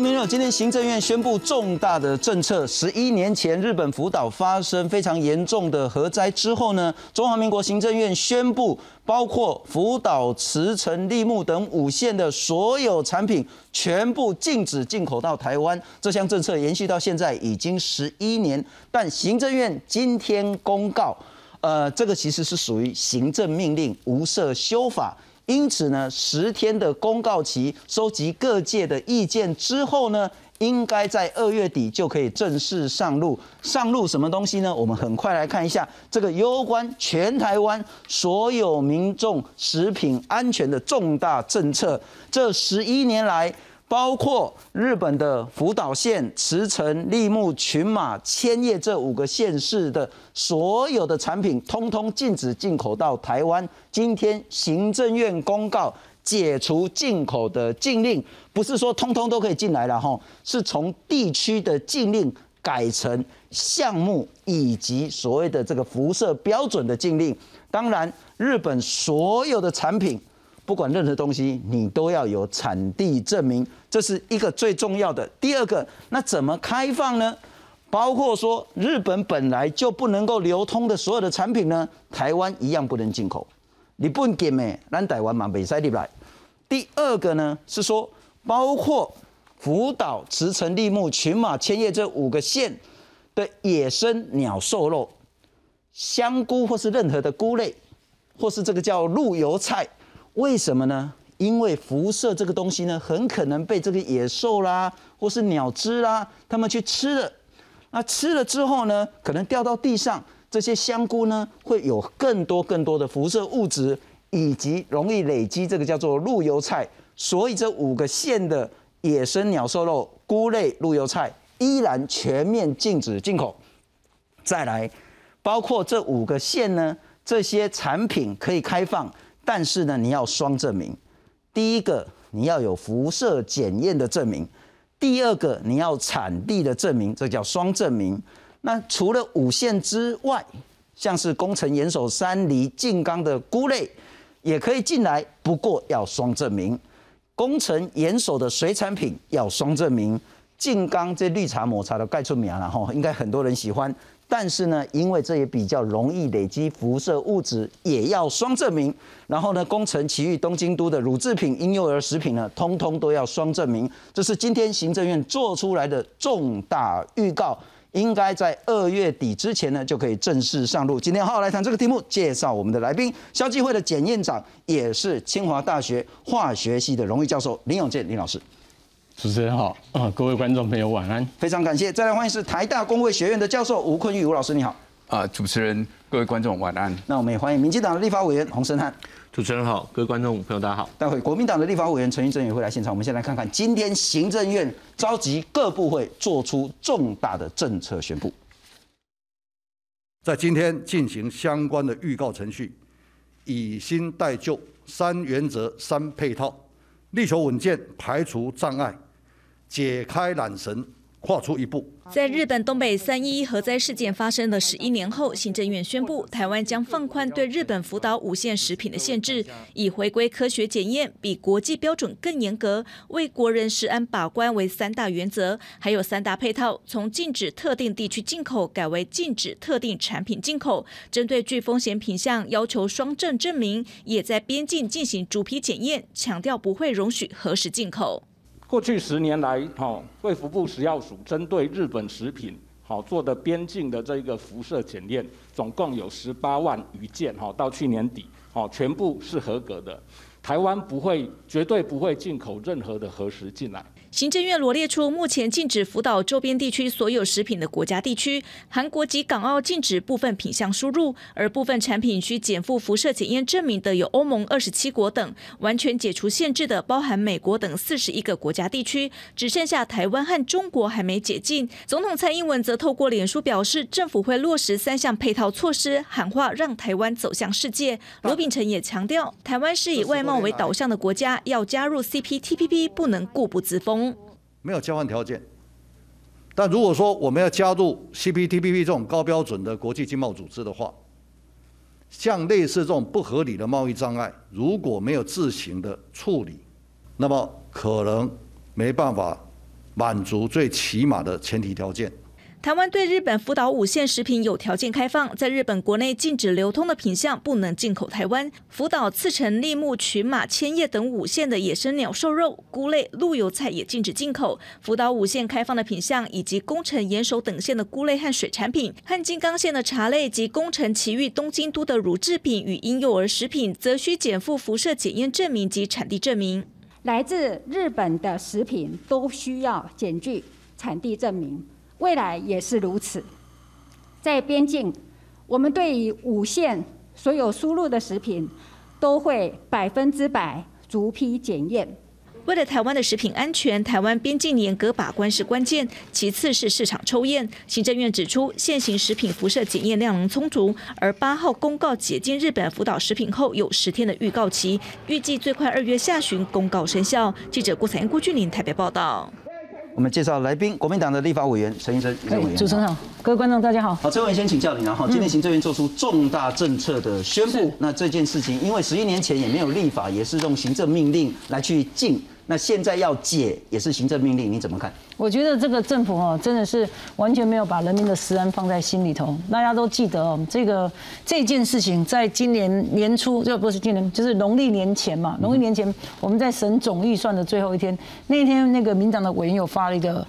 明了，今天行政院宣布重大的政策。十一年前，日本福岛发生非常严重的核灾之后呢，中华民国行政院宣布，包括福岛、茨城、立木等五县的所有产品，全部禁止进口到台湾。这项政策延续到现在已经十一年，但行政院今天公告，呃，这个其实是属于行政命令，无涉修法。因此呢，十天的公告期，收集各界的意见之后呢，应该在二月底就可以正式上路。上路什么东西呢？我们很快来看一下这个攸关全台湾所有民众食品安全的重大政策。这十一年来。包括日本的福岛县、茨城、立木、群马、千叶这五个县市的所有的产品，通通禁止进口到台湾。今天行政院公告解除进口的禁令，不是说通通都可以进来了哈，是从地区的禁令改成项目以及所谓的这个辐射标准的禁令。当然，日本所有的产品。不管任何东西，你都要有产地证明，这是一个最重要的。第二个，那怎么开放呢？包括说日本本来就不能够流通的所有的产品呢，台湾一样不能进口。你不能给咩？咱台湾嘛，北塞入来。第二个呢，是说包括福岛、茨城、立木、群马、千叶这五个县的野生鸟兽肉、香菇或是任何的菇类，或是这个叫鹿油菜。为什么呢？因为辐射这个东西呢，很可能被这个野兽啦，或是鸟只啦，它们去吃了。那吃了之后呢，可能掉到地上，这些香菇呢，会有更多更多的辐射物质，以及容易累积这个叫做陆油菜。所以这五个县的野生鸟兽肉、菇类、陆油菜依然全面禁止进口。再来，包括这五个县呢，这些产品可以开放。但是呢，你要双证明。第一个，你要有辐射检验的证明；第二个，你要产地的证明，这叫双证明。那除了五线之外，像是工程严守、山梨、静冈的菇类也可以进来，不过要双证明。工程严守的水产品要双证明。静冈这绿茶抹茶的盖出名了哈，应该很多人喜欢。但是呢，因为这也比较容易累积辐射物质，也要双证明。然后呢，工程奇遇东京都的乳制品、婴幼儿食品呢，通通都要双证明。这是今天行政院做出来的重大预告，应该在二月底之前呢，就可以正式上路。今天好好来谈这个题目，介绍我们的来宾，消基会的检验长，也是清华大学化学系的荣誉教授林永健林老师。主持人好，啊，各位观众朋友晚安，非常感谢。再来欢迎是台大工卫学院的教授吴坤玉吴老师，你好。啊，主持人，各位观众晚安。那我们也欢迎民进党的立法委员洪胜汉。主持人好，各位观众朋友大家好。待会国民党的立法委员陈玉珍也会来现场。我们先来看看今天行政院召集各部会做出重大的政策宣布，在今天进行相关的预告程序，以新代旧，三原则三配套，力求稳健，排除障碍。解开缆绳，跨出一步。在日本东北三一核灾事件发生的十一年后，行政院宣布，台湾将放宽对日本福岛五县食品的限制，以回归科学检验，比国际标准更严格，为国人食安把关为三大原则，还有三大配套，从禁止特定地区进口改为禁止特定产品进口，针对具风险品项要求双证证明，也在边境进行逐批检验，强调不会容许核实进口。过去十年来，哈，卫福部食药署针对日本食品，好做的边境的这个辐射检验，总共有十八万余件，哈，到去年底，哈，全部是合格的。台湾不会，绝对不会进口任何的核食进来。行政院罗列出目前禁止福岛周边地区所有食品的国家地区，韩国及港澳禁止部分品项输入，而部分产品需减负辐射检验证明的有欧盟二十七国等，完全解除限制的包含美国等四十一个国家地区，只剩下台湾和中国还没解禁。总统蔡英文则透过脸书表示，政府会落实三项配套措施，喊话让台湾走向世界。罗秉成也强调，台湾是以外贸为导向的国家，要加入 CPTPP 不能固步自封。没有交换条件，但如果说我们要加入 CPTPP 这种高标准的国际经贸组织的话，像类似这种不合理的贸易障碍，如果没有自行的处理，那么可能没办法满足最起码的前提条件。台湾对日本福岛五县食品有条件开放，在日本国内禁止流通的品项不能进口台湾。福岛、刺成、立木、群马、千叶等五县的野生鸟兽肉、菇类、陆油菜也禁止进口。福岛五县开放的品项，以及宫城、岩手等县的菇类和水产品，和金刚县的茶类及宫城、埼玉、东京都的乳制品与婴幼儿食品，则需减负辐射检验证明及产地证明。来自日本的食品都需要检具产地证明。未来也是如此，在边境，我们对于五县所有输入的食品，都会百分之百逐批检验。为了台湾的食品安全，台湾边境严格把关是关键，其次是市场抽验。行政院指出，现行食品辐射检验量能充足，而八号公告解禁日本福岛食品后，有十天的预告期，预计最快二月下旬公告生效。记者郭彩英、郭俊林台北报道。我们介绍来宾，国民党的立法委员陈医生。主持人好，各位观众大家好。好，陈委员先请教您，然后今天行政院做出重大政策的宣布，那这件事情因为十一年前也没有立法，也是用行政命令来去禁。那现在要解也是行政命令，你怎么看？我觉得这个政府哦，真的是完全没有把人民的食安放在心里头。大家都记得哦，这个这件事情在今年年初，就不是今年，就是农历年前嘛。农历年前，我们在审总预算的最后一天，那天那个民党的委员有发了一个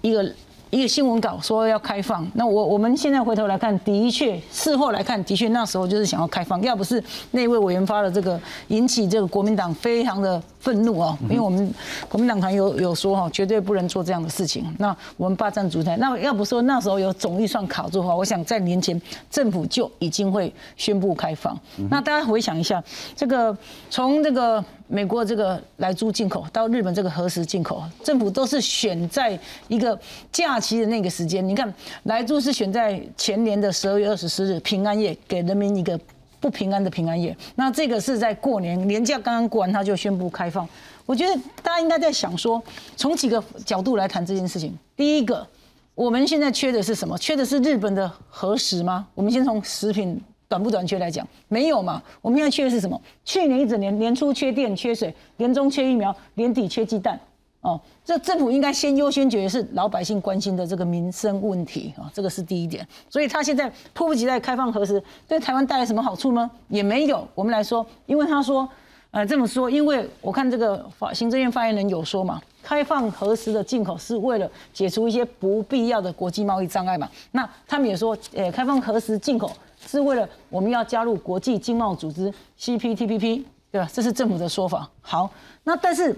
一个。一个新闻稿说要开放，那我我们现在回头来看，的确事后来看，的确那时候就是想要开放，要不是那位委员发了这个，引起这个国民党非常的愤怒啊，因为我们国民党团有有说哈，绝对不能做这样的事情，那我们霸占主台，那要不说那时候有总预算卡住的话，我想在年前政府就已经会宣布开放。那大家回想一下，这个从这个。美国这个来租进口到日本这个核实进口，政府都是选在一个假期的那个时间。你看，来租是选在前年的十二月二十四日平安夜，给人民一个不平安的平安夜。那这个是在过年年假刚刚过完，他就宣布开放。我觉得大家应该在想说，从几个角度来谈这件事情。第一个，我们现在缺的是什么？缺的是日本的核实吗？我们先从食品。短不短缺来讲，没有嘛？我们现在缺的是什么？去年一整年年初缺电、缺水，年中缺疫苗，年底缺鸡蛋。哦，这政府应该先优先解决是老百姓关心的这个民生问题啊，这个是第一点。所以他现在迫不及待开放核实，对台湾带来什么好处呢？也没有。我们来说，因为他说，呃，这么说，因为我看这个法行政院发言人有说嘛，开放核实的进口是为了解除一些不必要的国际贸易障碍嘛。那他们也说，呃，开放核实进口。是为了我们要加入国际经贸组织 CPTPP，对吧？这是政府的说法。好，那但是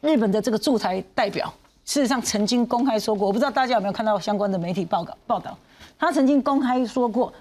日本的这个驻台代表事实上曾经公开说过，我不知道大家有没有看到相关的媒体报告报道，他曾经公开说过，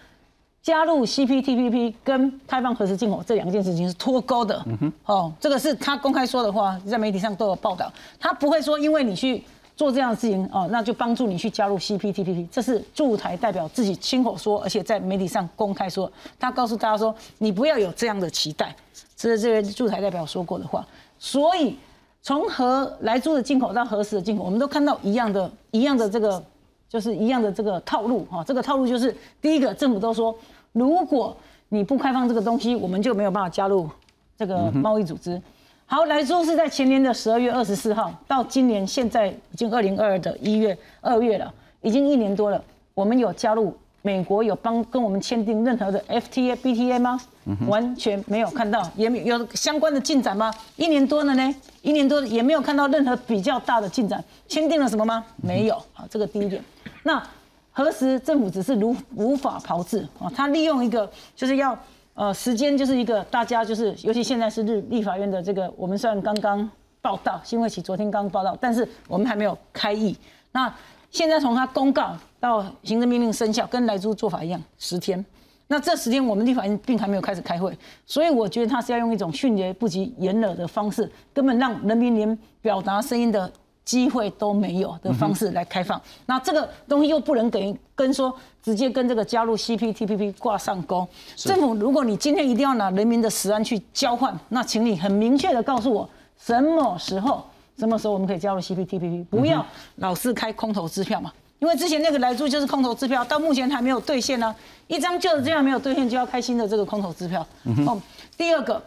加入 CPTPP 跟开放核实进口这两件事情是脱钩的。嗯哼，哦，这个是他公开说的话，在媒体上都有报道，他不会说因为你去。做这样的事情哦，那就帮助你去加入 CPTPP，这是驻台代表自己亲口说，而且在媒体上公开说，他告诉大家说，你不要有这样的期待，这是这位驻台代表说过的话。所以从何来租的进口到何时的进口，我们都看到一样的、一样的这个，就是一样的这个套路哈。这个套路就是第一个，政府都说，如果你不开放这个东西，我们就没有办法加入这个贸易组织。好，来说是在前年的十二月二十四号到今年现在已经二零二二的一月二月了，已经一年多了。我们有加入美国有帮跟我们签订任何的 FTA、BTA 吗？完全没有看到，也没有相关的进展吗？一年多了呢，一年多也没有看到任何比较大的进展。签订了什么吗？没有。好，这个第一点。那何时政府只是如无法炮制啊？他利用一个就是要。呃，时间就是一个大家就是，尤其现在是日立法院的这个，我们虽然刚刚报道，新会期昨天刚报道，但是我们还没有开议。那现在从他公告到行政命令生效，跟来租做法一样，十天。那这十天我们立法院并还没有开始开会，所以我觉得他是要用一种迅雷不及掩耳的方式，根本让人民连表达声音的。机会都没有的方式来开放，那这个东西又不能给跟说直接跟这个加入 CPTPP 挂上钩。政府，如果你今天一定要拿人民的食安去交换，那请你很明确的告诉我什么时候、什么时候我们可以加入 CPTPP，不要老是开空头支票嘛。因为之前那个来住就是空头支票，到目前还没有兑现呢，一张旧的这样没有兑现，就要开新的这个空头支票。哦，第二个。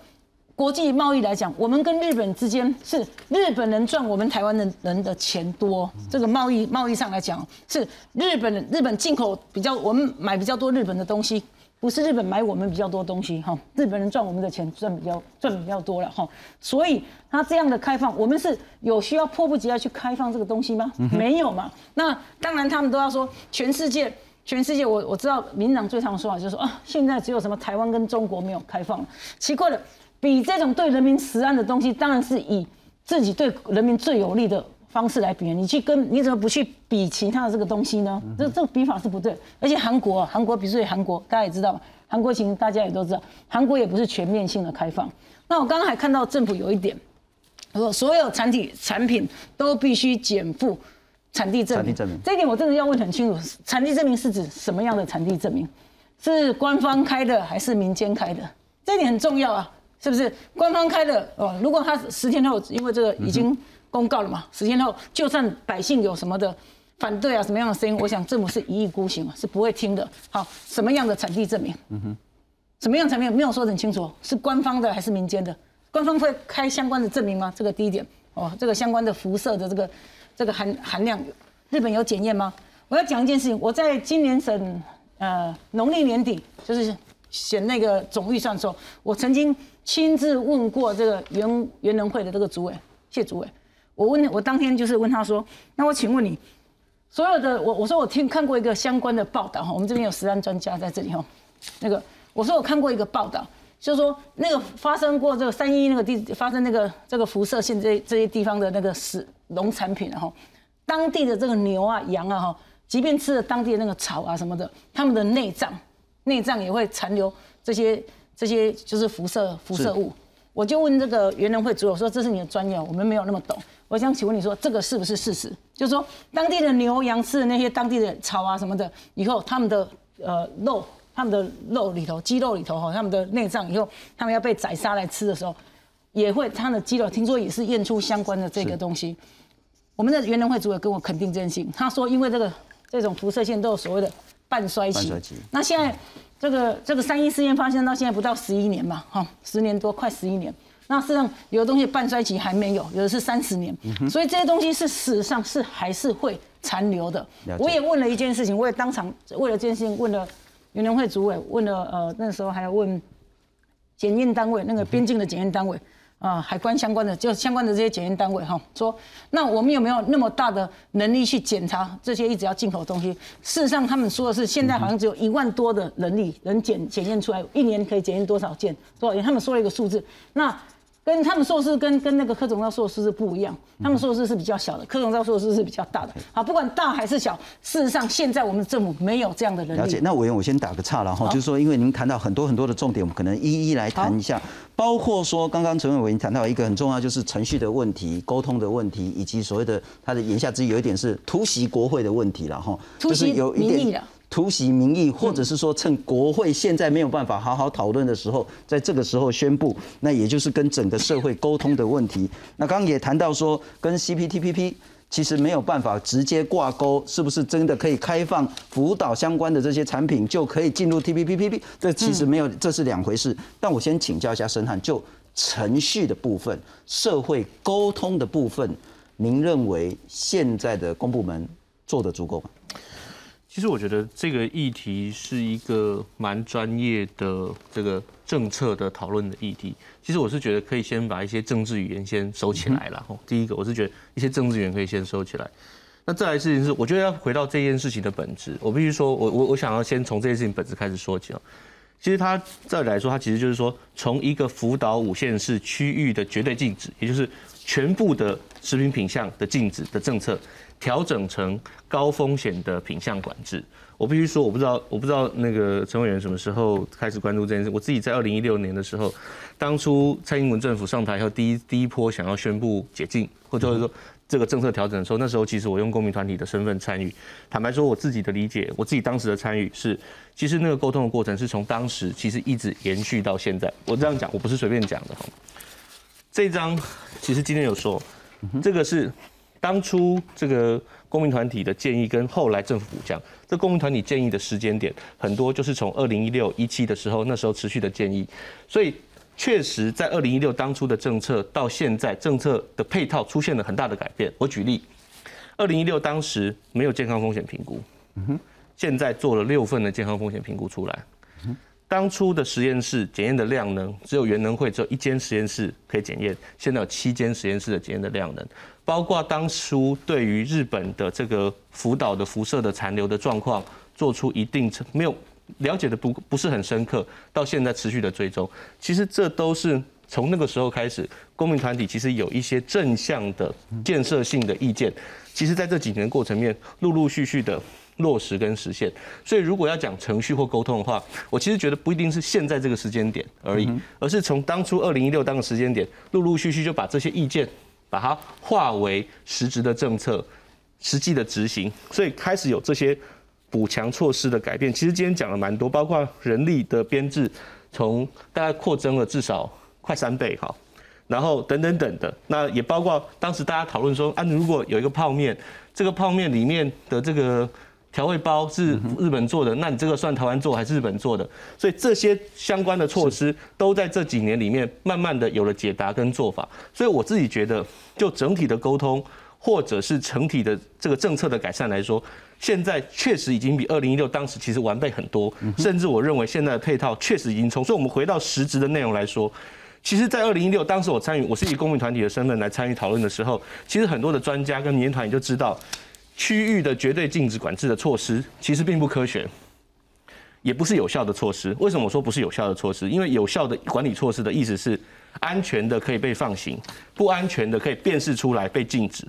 国际贸易来讲，我们跟日本之间是日本人赚我们台湾的人的钱多。这个贸易贸易上来讲，是日本日本进口比较，我们买比较多日本的东西，不是日本买我们比较多东西哈。日本人赚我们的钱赚比较赚比较多了哈。所以他这样的开放，我们是有需要迫不及待去开放这个东西吗？没有嘛。那当然他们都要说全世界。全世界，我我知道民党最常说法就是说啊，现在只有什么台湾跟中国没有开放。奇怪了，比这种对人民实案的东西，当然是以自己对人民最有利的方式来比。你去跟你怎么不去比其他的这个东西呢？这这个比法是不对。而且韩国，韩国比如说韩国，大家也知道，韩国情大家也都知道，韩国也不是全面性的开放。那我刚刚还看到政府有一点，说所有产体产品都必须减负。产地证明，这一点我真的要问很清楚。产地证明是指什么样的产地证明？是官方开的还是民间开的？这一点很重要啊，是不是？官方开的哦，如果他十天后，因为这个已经公告了嘛，十天后就算百姓有什么的反对啊，什么样的声音，我想政府是一意孤行啊，是不会听的。好，什么样的产地证明？嗯哼，什么样产品没有说很清楚，是官方的还是民间的？官方会开相关的证明吗？这个第一点哦，这个相关的辐射的这个。这个含含量，日本有检验吗？我要讲一件事情，我在今年省呃农历年底，就是选那个总预算的时候，我曾经亲自问过这个原原能会的这个主委谢主委，我问我当天就是问他说，那我请问你，所有的我我说我听看过一个相关的报道哈，我们这边有实案专家在这里哈，那个我说我看过一个报道，就是说那个发生过这个三一那个地发生那个这个辐射性这这些地方的那个死。农产品哈，当地的这个牛啊、羊啊哈，即便吃了当地的那个草啊什么的，他们的内脏内脏也会残留这些这些就是辐射辐射物。我就问这个园林会主，我说这是你的专业，我们没有那么懂。我想请问你说这个是不是事实？就是说当地的牛羊吃的那些当地的草啊什么的，以后他们的呃肉，他们的肉里头肌肉里头哈，他们的内脏以后他们要被宰杀来吃的时候，也会他的肌肉听说也是验出相关的这个东西。我们的原能会主任跟我肯定这件事情，他说因为这个这种辐射线都有所谓的半衰期，那现在这个这个三一事件发生到现在不到十一年嘛，哈，十年多快十一年，那事实上有的东西半衰期还没有，有的是三十年，所以这些东西是事实上是还是会残留的。我也问了一件事情，我也当场为了这件事情问了原能会主委，问了呃那时候还要问检验单位，那个边境的检验单位。啊，海关相关的就相关的这些检验单位哈，说那我们有没有那么大的能力去检查这些一直要进口的东西？事实上，他们说的是现在好像只有一万多的能力能检检验出来，一年可以检验多少件多少件？他们说了一个数字，那。跟他们硕士跟跟那个柯总造硕士是不一样，他们硕士是比较小的，柯总造硕士是比较大的。好，不管大还是小，事实上现在我们政府没有这样的人力。了解，那委员我先打个岔了哈，就是说，因为您谈到很多很多的重点，我们可能一一来谈一下，包括说刚刚陈伟委员谈到一个很重要，就是程序的问题、沟通的问题，以及所谓的他的言下之意有一点是突袭国会的问题了哈，就是有一点。突袭民意，或者是说趁国会现在没有办法好好讨论的时候，在这个时候宣布，那也就是跟整个社会沟通的问题。那刚刚也谈到说，跟 CPTPP 其实没有办法直接挂钩，是不是真的可以开放辅导相关的这些产品就可以进入 TPPPP？这其实没有，这是两回事。但我先请教一下申汉，就程序的部分、社会沟通的部分，您认为现在的公部门做的足够吗？其实我觉得这个议题是一个蛮专业的这个政策的讨论的议题。其实我是觉得可以先把一些政治语言先收起来了。第一个，我是觉得一些政治语言可以先收起来。那再来事情是，我觉得要回到这件事情的本质。我必须说，我我我想要先从这件事情本质开始说起啊。其实它再来说，它其实就是说，从一个福岛五县市区域的绝对禁止，也就是全部的食品品项的禁止的政策。调整成高风险的品相管制，我必须说，我不知道，我不知道那个陈委员什么时候开始关注这件事。我自己在二零一六年的时候，当初蔡英文政府上台后，第一第一波想要宣布解禁，或者说这个政策调整的时候，那时候其实我用公民团体的身份参与。坦白说，我自己的理解，我自己当时的参与是，其实那个沟通的过程是从当时其实一直延续到现在。我这样讲，我不是随便讲的哈。这张其实今天有说，这个是。当初这个公民团体的建议跟后来政府补降，这公民团体建议的时间点很多就是从二零一六一七的时候，那时候持续的建议，所以确实在二零一六当初的政策到现在政策的配套出现了很大的改变。我举例，二零一六当时没有健康风险评估，现在做了六份的健康风险评估出来。当初的实验室检验的量能只有原能会只有一间实验室可以检验，现在有七间实验室的检验的量能，包括当初对于日本的这个福岛的辐射的残留的状况做出一定程没有了解的不不是很深刻，到现在持续的追踪，其实这都是从那个时候开始，公民团体其实有一些正向的建设性的意见，其实在这几年过程面陆陆续续的。落实跟实现，所以如果要讲程序或沟通的话，我其实觉得不一定是现在这个时间点而已，而是从当初二零一六当个时间点，陆陆续续就把这些意见，把它化为实质的政策，实际的执行，所以开始有这些补强措施的改变。其实今天讲了蛮多，包括人力的编制，从大概扩增了至少快三倍哈，然后等等等的，那也包括当时大家讨论说，啊，如果有一个泡面，这个泡面里面的这个。调味包是日本做的，那你这个算台湾做还是日本做的？所以这些相关的措施都在这几年里面慢慢的有了解答跟做法。所以我自己觉得，就整体的沟通或者是整体的这个政策的改善来说，现在确实已经比二零一六当时其实完备很多。甚至我认为现在的配套确实已经从。所以我们回到实质的内容来说，其实，在二零一六当时我参与，我是以公民团体的身份来参与讨论的时候，其实很多的专家跟民间团体就知道。区域的绝对禁止管制的措施其实并不科学，也不是有效的措施。为什么我说不是有效的措施？因为有效的管理措施的意思是安全的可以被放行，不安全的可以辨识出来被禁止。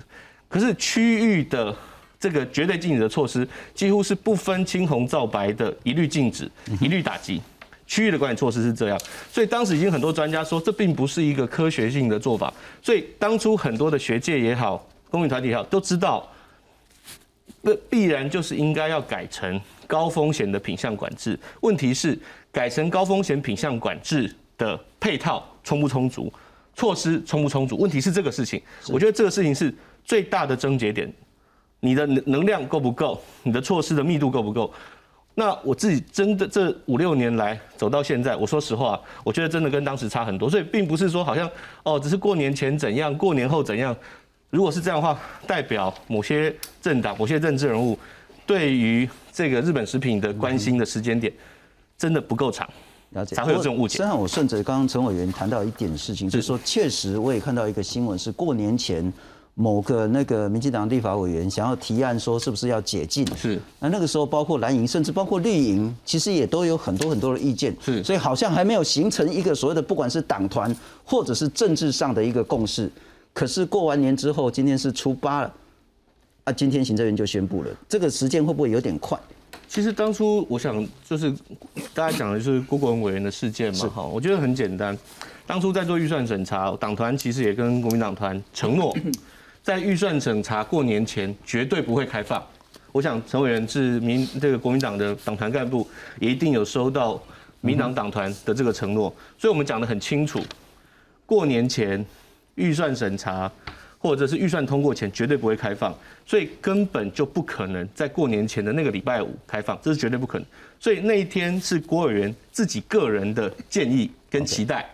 可是区域的这个绝对禁止的措施几乎是不分青红皂白的，一律禁止，一律打击。区域的管理措施是这样，所以当时已经很多专家说这并不是一个科学性的做法。所以当初很多的学界也好，公民团体也好，都知道。那必然就是应该要改成高风险的品相管制。问题是改成高风险品相管制的配套充不充足，措施充不充足？问题是这个事情，我觉得这个事情是最大的症结点。你的能能量够不够？你的措施的密度够不够？那我自己真的这五六年来走到现在，我说实话，我觉得真的跟当时差很多。所以并不是说好像哦，只是过年前怎样，过年后怎样。如果是这样的话，代表某些政党、某些政治人物对于这个日本食品的关心的时间点，真的不够长，了解才会有这种误解。实际上，我顺着刚刚陈委员谈到一点事情，就是说，确实我也看到一个新闻，是过年前某个那个民进党立法委员想要提案说，是不是要解禁？是。那那个时候，包括蓝营，甚至包括绿营，其实也都有很多很多的意见。是。所以好像还没有形成一个所谓的，不管是党团或者是政治上的一个共识。可是过完年之后，今天是初八了，啊，今天行政院就宣布了，这个时间会不会有点快？其实当初我想就是大家讲的就是郭国文委员的事件嘛，哈，我觉得很简单。当初在做预算审查，党团其实也跟国民党团承诺，在预算审查过年前绝对不会开放。我想陈委员是民这个国民党的党团干部，也一定有收到民党党团的这个承诺，所以我们讲的很清楚，过年前。预算审查，或者是预算通过前，绝对不会开放，所以根本就不可能在过年前的那个礼拜五开放，这是绝对不可能。所以那一天是郭委员自己个人的建议跟期待，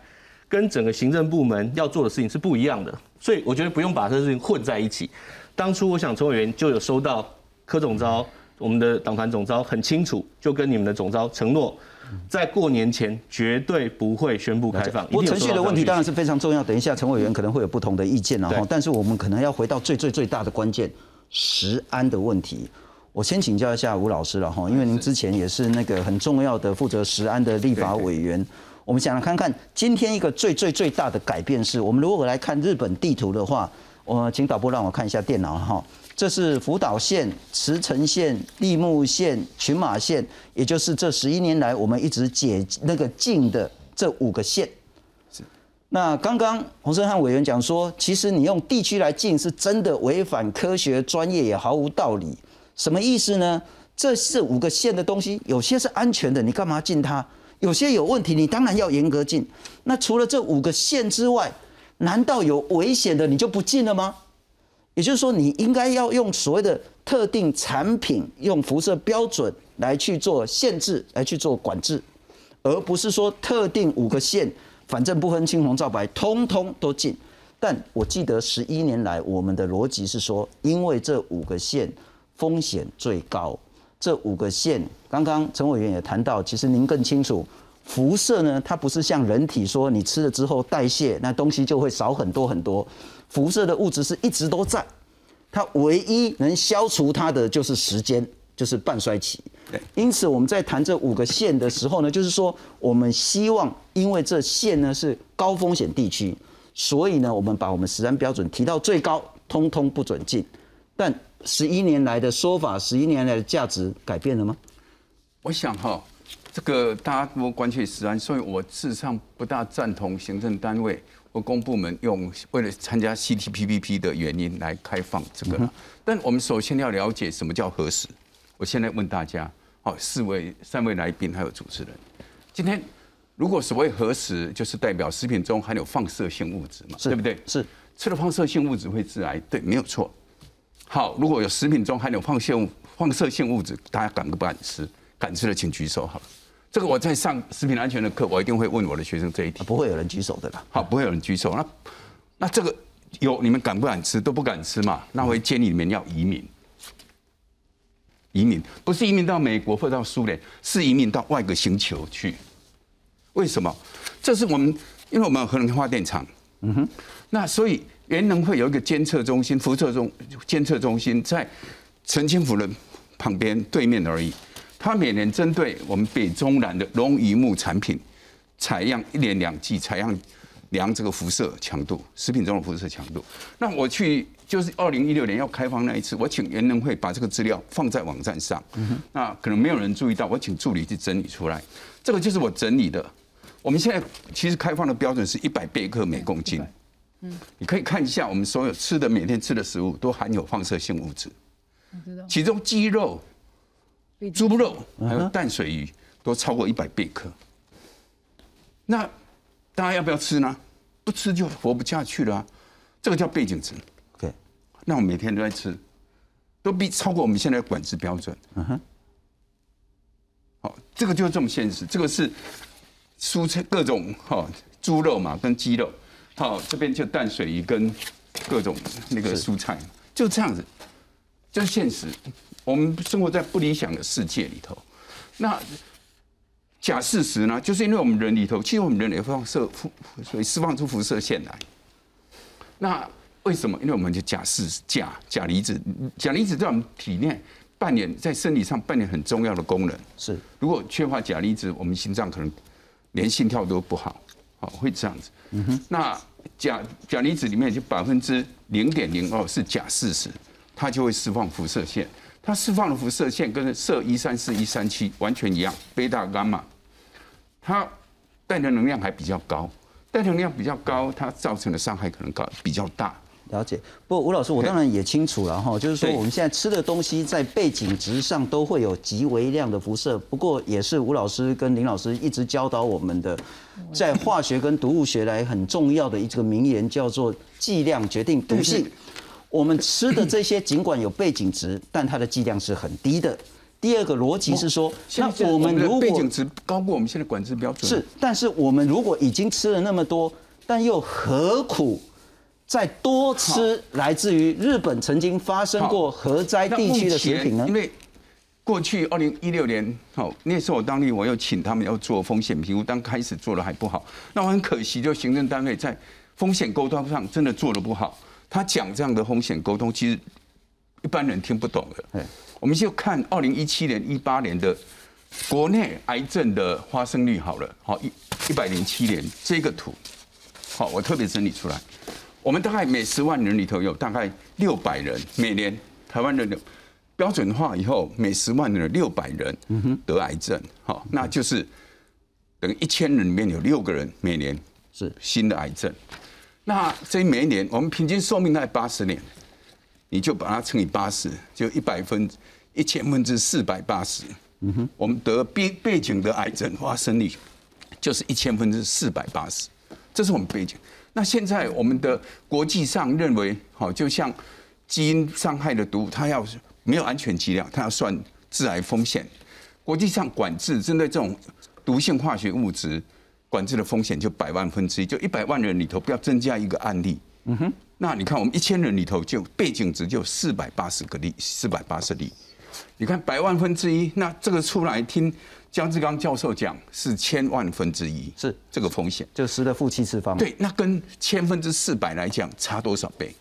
跟整个行政部门要做的事情是不一样的。所以我觉得不用把这事情混在一起。当初我想陈委员就有收到柯总招，我们的党团总招很清楚，就跟你们的总招承诺。在过年前绝对不会宣布开放。不过程序的问题当然是非常重要。等一下陈委员可能会有不同的意见，然后，但是我们可能要回到最最最大的关键——食安的问题。我先请教一下吴老师了哈，因为您之前也是那个很重要的负责食安的立法委员。我们想来看看今天一个最最最大的改变是，我们如果来看日本地图的话，我请导播让我看一下电脑哈。这是福岛县、茨城县、立木县、群马县，也就是这十一年来我们一直解那个禁的这五个县。是。那刚刚洪胜汉委员讲说，其实你用地区来禁是真的违反科学专业，也毫无道理。什么意思呢？这是五个县的东西，有些是安全的，你干嘛禁它？有些有问题，你当然要严格禁。那除了这五个县之外，难道有危险的你就不禁了吗？也就是说，你应该要用所谓的特定产品用辐射标准来去做限制，来去做管制，而不是说特定五个县反正不分青红皂白，通通都禁。但我记得十一年来，我们的逻辑是说，因为这五个县风险最高，这五个县，刚刚陈委员也谈到，其实您更清楚，辐射呢，它不是像人体说你吃了之后代谢，那东西就会少很多很多，辐射的物质是一直都在，它唯一能消除它的就是时间，就是半衰期。因此我们在谈这五个县的时候呢，就是说我们希望，因为这县呢是高风险地区。所以呢，我们把我们实安标准提到最高，通通不准进。但十一年来的说法，十一年来的价值改变了吗？我想哈，这个大家多关切实安，所以我事实上不大赞同行政单位或公部门用为了参加 CTPPP 的原因来开放这个。但我们首先要了解什么叫核实。我现在问大家，好，四位、三位来宾还有主持人，今天。如果所谓核实，就是代表食品中含有放射性物质嘛，对不对？是吃了放射性物质会致癌，对，没有错。好，如果有食品中含有放射性放射性物质，大家敢不敢吃？敢吃的请举手好了。这个我在上食品安全的课，我一定会问我的学生这一题。不会有人举手的啦。好，不会有人举手。那那这个有你们敢不敢吃？都不敢吃嘛？那我会建议你们要移民。移民不是移民到美国或到苏联，是移民到外个星球去。为什么？这是我们，因为我们核能发电厂，嗯哼，那所以原能会有一个监测中心、辐射中监测中心在澄清湖的旁边对面而已。它每年针对我们北中南的龙榆木产品采样一年两季，采样量这个辐射强度，食品中的辐射强度。那我去就是二零一六年要开放那一次，我请原能会把这个资料放在网站上，那可能没有人注意到，我请助理去整理出来。这个就是我整理的。我们现在其实开放的标准是一百贝克每公斤，嗯，你可以看一下我们所有吃的每天吃的食物都含有放射性物质，其中鸡肉、猪肉还有淡水鱼都超过一百贝克。那大家要不要吃呢？不吃就活不下去了，这个叫背景值。对，那我每天都在吃，都比超过我们现在管制标准。嗯哼，好，这个就是这么现实，这个是。蔬菜各种哈，猪肉嘛跟鸡肉，好这边就淡水鱼跟各种那个蔬菜，就这样子，就是现实。我们生活在不理想的世界里头。那假事实呢？就是因为我们人里头，其实我们人也放射辐，所以释放出辐射线来。那为什么？因为我们就假释假假离子，假离子在我们体内扮演在生理上扮演很重要的功能。是，如果缺乏钾离子，我们心脏可能。连心跳都不好，好会这样子。嗯哼，那钾钾离子里面就百分之零点零二是钾四十，它就会释放辐射线。它释放的辐射线跟射一三四一三七完全一样，贝塔伽马，它带的能量还比较高，带能量比较高，它造成的伤害可能高比较大。了解，不，吴老师，我当然也清楚了哈，就是说我们现在吃的东西在背景值上都会有极微量的辐射，不过也是吴老师跟林老师一直教导我们的，在化学跟毒物学来很重要的一个名言，叫做剂量决定毒性。我们吃的这些尽管有背景值，但它的剂量是很低的。第二个逻辑是说，那我们如果背景值高过我们现在管制标准，是，但是我们如果已经吃了那么多，但又何苦？再多吃来自于日本曾经发生过核灾地区的食品呢？因为过去二零一六年，好那时候我当地我又请他们要做风险评估，但开始做的还不好。那我很可惜，就行政单位在风险沟通上真的做的不好。他讲这样的风险沟通，其实一般人听不懂的。我们就看二零一七年、一八年的国内癌症的发生率好了，好一一百零七年这个图，好我特别整理出来。我们大概每十万人里头有大概六百人，每年台湾人的标准化以后，每十万人六百人得癌症，好，那就是等于一千人里面有六个人每年是新的癌症。那这每一年我们平均寿命在八十年，你就把它乘以八十，就一百分一千分之四百八十。嗯哼，我们得背背景的癌症发生率就是一千分之四百八十，这是我们背景。那现在我们的国际上认为，好，就像基因伤害的毒，它要没有安全剂量，它要算致癌风险。国际上管制针对这种毒性化学物质，管制的风险就百万分之一，就一百万人里头不要增加一个案例。嗯哼，那你看我们一千人里头就背景值就四百八十个例，四百八十例。你看百万分之一，那这个出来听江志刚教授讲是千万分之一，是这个风险。就十的负七次方。对，那跟千分之四百来讲差多少倍？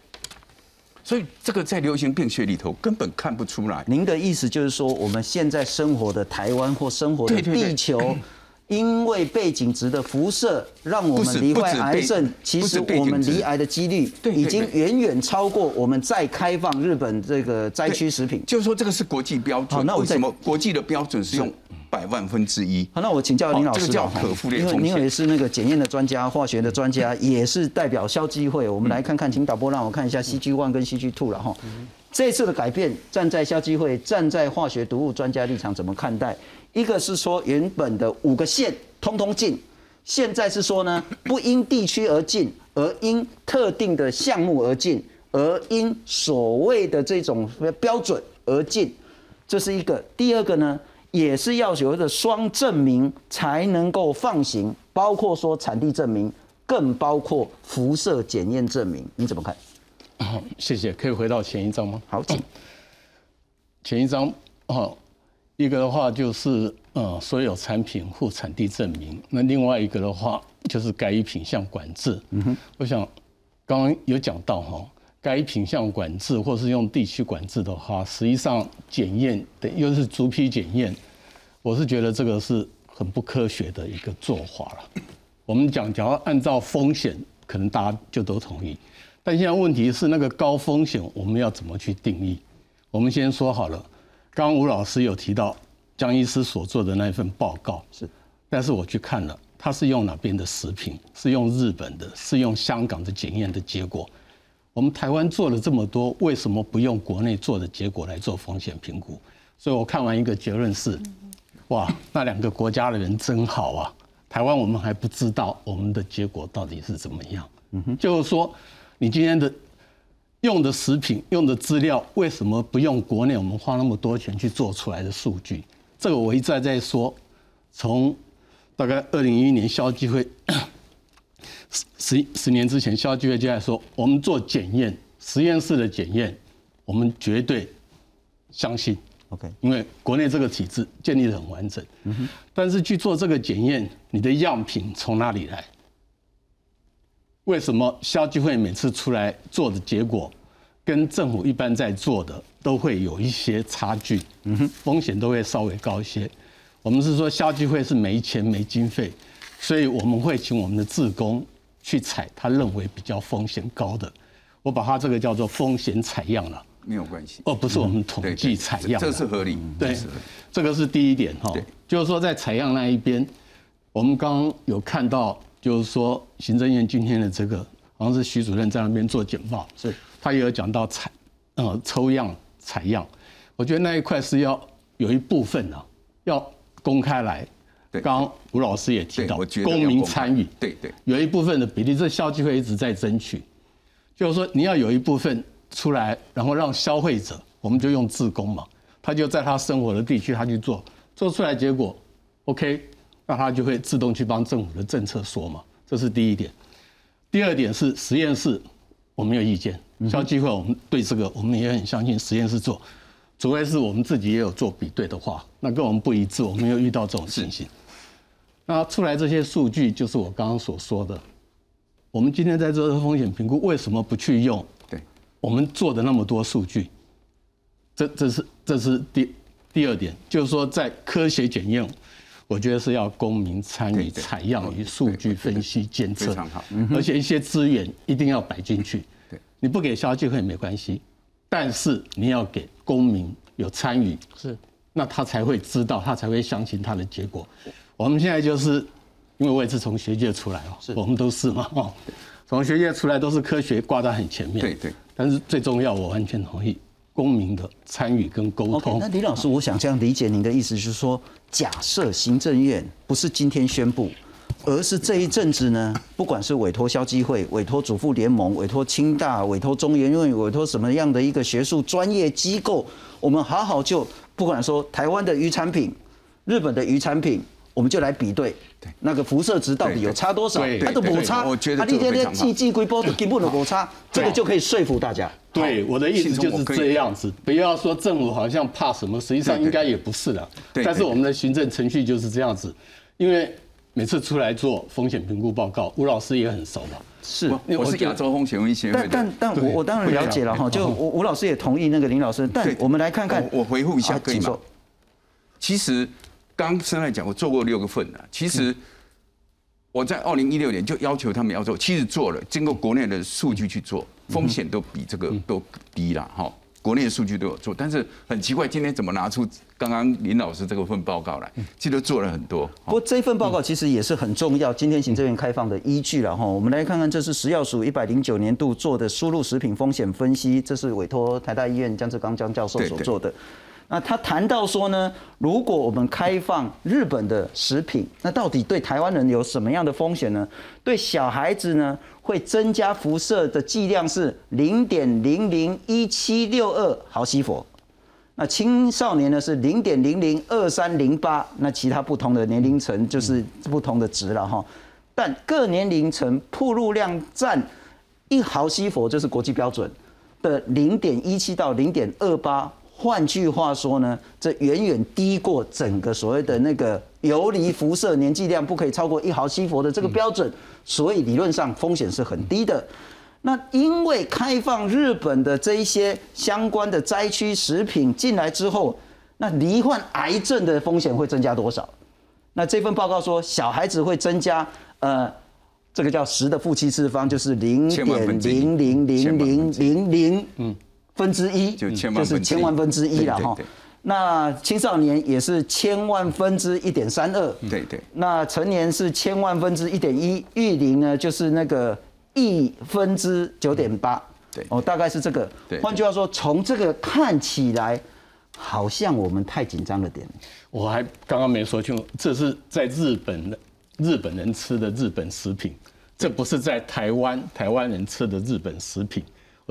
所以这个在流行病学里头根本看不出来。您的意思就是说，我们现在生活的台湾或生活的地球，因为背景值的辐射，让我们罹患癌症，其实我们罹癌的几率已经对远远超过我们再开放日本这个灾区食品。就是说这个是国际标准。好那为什么国际的标准是用百万分之一？好，那我请教林老师哦这个叫可复列因为您也是那个检验的专家、化学的专家，也是代表消基会。我们来看看，请导播让我看一下 CG one 跟 CG two 了哈。这次的改变，站在消基会、站在化学毒物专家立场怎么看待？一个是说原本的五个县通通进，现在是说呢，不因地区而进，而因特定的项目而进，而因所谓的这种标准而进。这是一个。第二个呢，也是要有的双证明才能够放行，包括说产地证明，更包括辐射检验证明。你怎么看？好，谢谢。可以回到前一章吗？好，请。前一章哦，一个的话就是呃所有产品附产地证明，那另外一个的话就是该品项管制。嗯哼，我想刚刚有讲到哈，该品项管制或是用地区管制的话，实际上检验的又是逐批检验，我是觉得这个是很不科学的一个做法了。我们讲，假如按照风险，可能大家就都同意。但现在问题是，那个高风险我们要怎么去定义？我们先说好了，刚刚吴老师有提到江医师所做的那一份报告，是，但是我去看了，他是用哪边的食品？是用日本的，是用香港的检验的结果。我们台湾做了这么多，为什么不用国内做的结果来做风险评估？所以我看完一个结论是，哇，那两个国家的人真好啊！台湾我们还不知道我们的结果到底是怎么样。嗯哼就是说，你今天的用的食品、用的资料，为什么不用国内我们花那么多钱去做出来的数据？这个我一再在说，从大概二零一一年消基会 十十十年之前，消基会就在说，我们做检验实验室的检验，我们绝对相信。OK，因为国内这个体制建立的很完整，但是去做这个检验，你的样品从哪里来？为什么消基会每次出来做的结果，跟政府一般在做的都会有一些差距？嗯哼，风险都会稍微高一些。我们是说消基会是没钱没经费，所以我们会请我们的志工去采他认为比较风险高的，我把它这个叫做风险采样了。没有关系。哦，不是我们统计采样的，这是合理。对这个是第一点哈，就是说在采样那一边，我们刚刚有看到，就是说行政院今天的这个，好像是徐主任在那边做简报，是。他也有讲到采，呃，抽样采样，我觉得那一块是要有一部分呢、要公开来。对。刚刚吴老师也提到公民参与，对对。有一部分的比例，这消基会一直在争取，就是说你要有一部分出来，然后让消费者，我们就用自工嘛，他就在他生活的地区他去做，做出来结果 OK，那它就会自动去帮政府的政策说嘛，这是第一点。第二点是实验室，我没有意见，消基会我们对这个我们也很相信实验室做，除非是我们自己也有做比对的话，那跟我们不一致，我们又遇到这种情形。那出来这些数据就是我刚刚所说的，我们今天在做风险评估，为什么不去用对我们做的那么多数据？这这是这是第第二点，就是说在科学检验，我觉得是要公民参与、采样与数据分析监测非常好，而且一些资源一定要摆进去。对，你不给消基会没关系，但是你要给公民有参与，是那他才会知道，他才会相信他的结果。我们现在就是，因为我也是从学界出来哦，我们都是嘛哦，从学界出来都是科学挂在很前面。对对。但是最重要，我完全同意公民的参与跟沟通那。李老师，我想这样理解您的意思，就是说，假设行政院不是今天宣布，而是这一阵子呢，不管是委托消基会、委托主妇联盟、委托清大、委托中研院、委托什么样的一个学术专业机构，我们好好就不管说台湾的鱼产品、日本的鱼产品，我们就来比对，那个辐射值到底有差多少？对它都对不差，我觉得啊你这些这个非常好季季规波根本都不差，这个就可以说服大家。对，我的意思就是这样子，不要说政府好像怕什么，实际上应该也不是的。但是我们的行政程序就是这样子，因为每次出来做风险评估报告，吴老师也很熟嘛。是我我是亚洲风险威协会但。但但我我当然了解了哈，就吴吴老师也同意那个林老师，但我们来看看，我我回复一下啊可以吗其实刚生来讲，我做过六个份了。其实我在二零一六年就要求他们要做，其实做了，经过国内的数据去做，风险都比这个都低了哈。国内的数据都有做，但是很奇怪，今天怎么拿出刚刚林老师这个份报告来？其实都做了很多。不过这份报告其实也是很重要，今天行政院开放的依据了哈。我们来看看，这是食药署一百零九年度做的输入食品风险分析，这是委托台大医院江志刚江教授所做的。那他谈到说呢，如果我们开放日本的食品，那到底对台湾人有什么样的风险呢？对小孩子呢，会增加辐射的剂量是零点零零一七六二毫西弗。那青少年呢是零点零零二三零八，那其他不同的年龄层就是不同的值了哈。但各年龄层铺路量占一毫西弗，就是国际标准的零点一七到零点二八。换句话说呢，这远远低过整个所谓的那个游离辐射年剂量不可以超过一毫西弗的这个标准，所以理论上风险是很低的。那因为开放日本的这一些相关的灾区食品进来之后，那罹患癌症的风险会增加多少？那这份报告说，小孩子会增加呃，这个叫十的负七次方，就是零点零零零零零零嗯分之一，就千万就是分之一千万分之一了哈。那青少年也是千万分之一点三二，对对那成年是千万分之一点一，育龄呢就是那个亿分之九点八，对哦，大概是这个对。换句话说，从这个看起来，好像我们太紧张了点。我还刚刚没说清楚，这是在日本的日本人吃的日本食品，这不是在台湾台湾人吃的日本食品。